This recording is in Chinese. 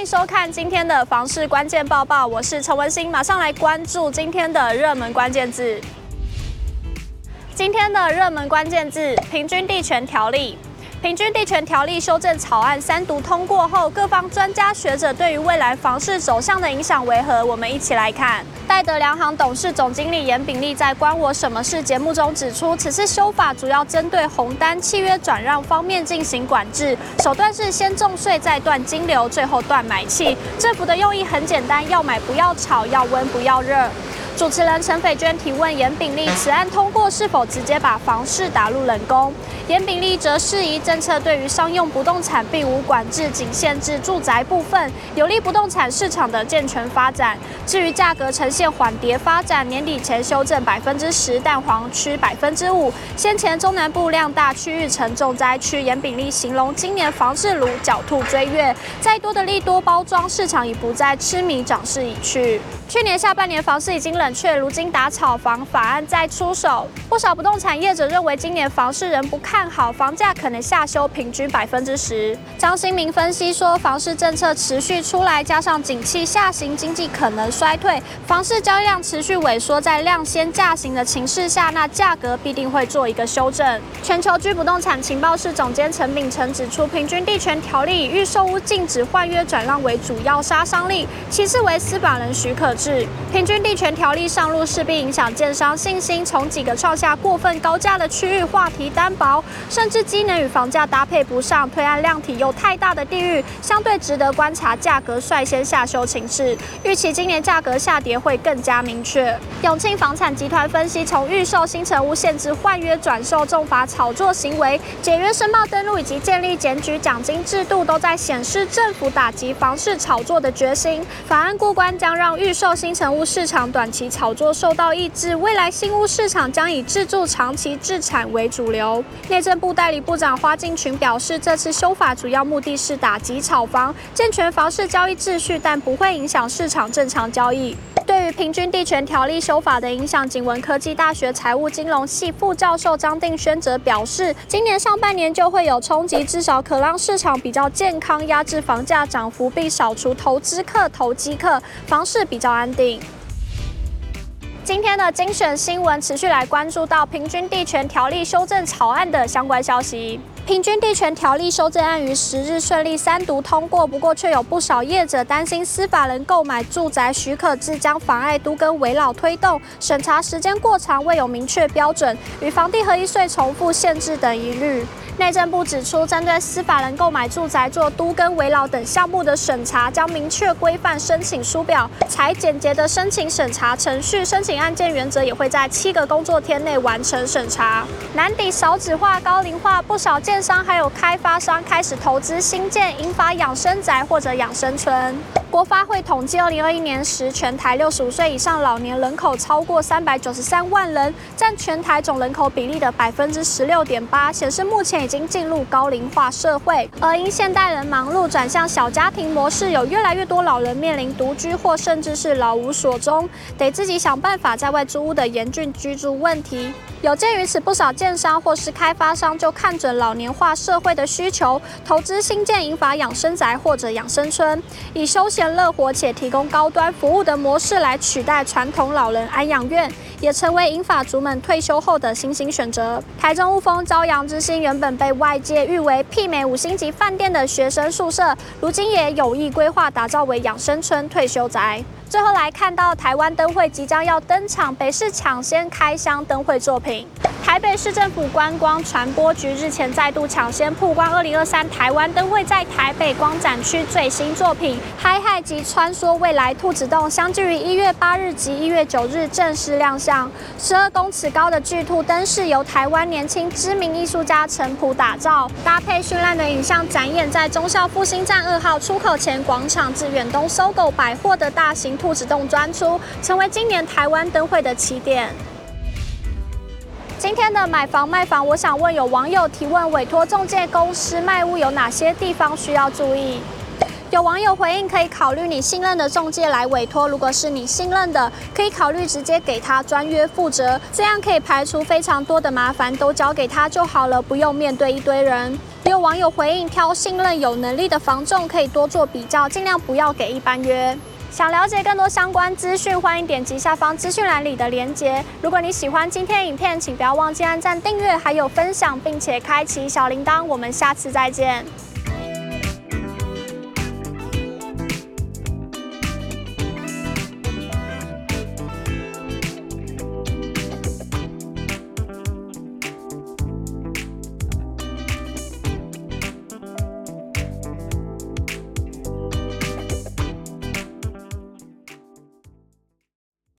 欢迎收看今天的房市关键报报，我是陈文心，马上来关注今天的热门关键字。今天的热门关键字：平均地权条例。平均地权条例修正草案三读通过后，各方专家学者对于未来房市走向的影响为何？我们一起来看。戴德梁行董事总经理严炳立在《关我什么事》节目中指出，此次修法主要针对红单契约转让方面进行管制，手段是先重税再断金流，最后断买气。政府的用意很简单，要买不要炒，要温不要热。主持人陈斐娟提问严炳立，此案通过是否直接把房市打入冷宫？严炳立则质疑政策对于商用不动产并无管制，仅限制住宅部分，有利不动产市场的健全发展。至于价格呈现缓跌发展，年底前修正百分之十，蛋黄区百分之五。先前中南部量大区域成重灾区，严炳立形容今年房市如狡兔追月，再多的利多包装，市场已不再痴迷，涨势已去。去年下半年房市已经冷却，如今打炒房法案再出手，不少不动产业者认为今年房市仍不看好，房价可能下修平均百分之十。张新明分析说，房市政策持续出来，加上景气下行，经济可能衰退，房市交易量持续萎缩，在量先价行的情势下，那价格必定会做一个修正。全球居不动产情报室总监陈秉承指出，平均地权条例以预售屋禁止换约转让为主要杀伤力，其次为司法人许可。制平均地权条条例上路，势必影响建商信心。从几个创下过分高价的区域，话题单薄，甚至机能与房价搭配不上，推案量体又太大的地域，相对值得观察价格率先下修情势。预期今年价格下跌会更加明确。永庆房产集团分析，从预售新成屋限制换约转售、重罚炒作行为、解约申报登录以及建立检举奖金制度，都在显示政府打击房市炒作的决心。法案过关将让预售新成屋市场短期其炒作受到抑制，未来新屋市场将以自住长期自产为主流。内政部代理部长花敬群表示，这次修法主要目的是打击炒房，健全房市交易秩序，但不会影响市场正常交易。对于平均地权条例修法的影响，景文科技大学财务金融系副教授张定轩则表示，今年上半年就会有冲击，至少可让市场比较健康，压制房价涨幅，并扫除投资客、投机客，房市比较安定。今天的精选新闻持续来关注到平均地权条例修正草案的相关消息。平均地权条例修正案于十日顺利三读通过，不过却有不少业者担心司法人购买住宅许可制将妨碍都更危老推动，审查时间过长，未有明确标准，与房地合一税重复限制等疑虑。内政部指出，针对司法人购买住宅做都更危老等项目的审查，将明确规范申请书表，采简洁的申请审查程序，申请案件原则也会在七个工作天内完成审查。难抵少子化、高龄化，不少建商还有开发商开始投资新建引发养生宅或者养生村。国发会统计，二零二一年时，全台六十五岁以上老年人口超过三百九十三万人，占全台总人口比例的百分之十六点八，显示目前已经进入高龄化社会。而因现代人忙碌转向小家庭模式，有越来越多老人面临独居或甚至是老无所终，得自己想办法在外租屋的严峻居住问题。有鉴于此，不少建商或是开发商就看准老年化社会的需求，投资新建银发养生宅或者养生村，以休闲乐活且提供高端服务的模式来取代传统老人安养院，也成为银法族们退休后的新兴选择。台中雾峰朝阳之星原本被外界誉为媲美五星级饭店的学生宿舍，如今也有意规划打造为养生村退休宅。最后来看到台湾灯会即将要登场，北市抢先开箱灯会作品。台北市政府观光传播局日前再度抢先曝光二零二三台湾灯会在台北光展区最新作品“嗨嗨及穿梭未来兔子洞”，相继于一月八日及一月九日正式亮相。十二公尺高的巨兔灯饰由台湾年轻知名艺术家陈普打造，搭配绚烂的影像展演，在忠孝复兴站二号出口前广场至远东搜狗百货的大型兔子洞专出，成为今年台湾灯会的起点。今天的买房卖房，我想问有网友提问：委托中介公司卖屋有哪些地方需要注意？有网友回应：可以考虑你信任的中介来委托，如果是你信任的，可以考虑直接给他专约负责，这样可以排除非常多的麻烦，都交给他就好了，不用面对一堆人。也有网友回应：挑信任有能力的房仲可以多做比较，尽量不要给一般约。想了解更多相关资讯，欢迎点击下方资讯栏里的链接。如果你喜欢今天影片，请不要忘记按赞、订阅，还有分享，并且开启小铃铛。我们下次再见。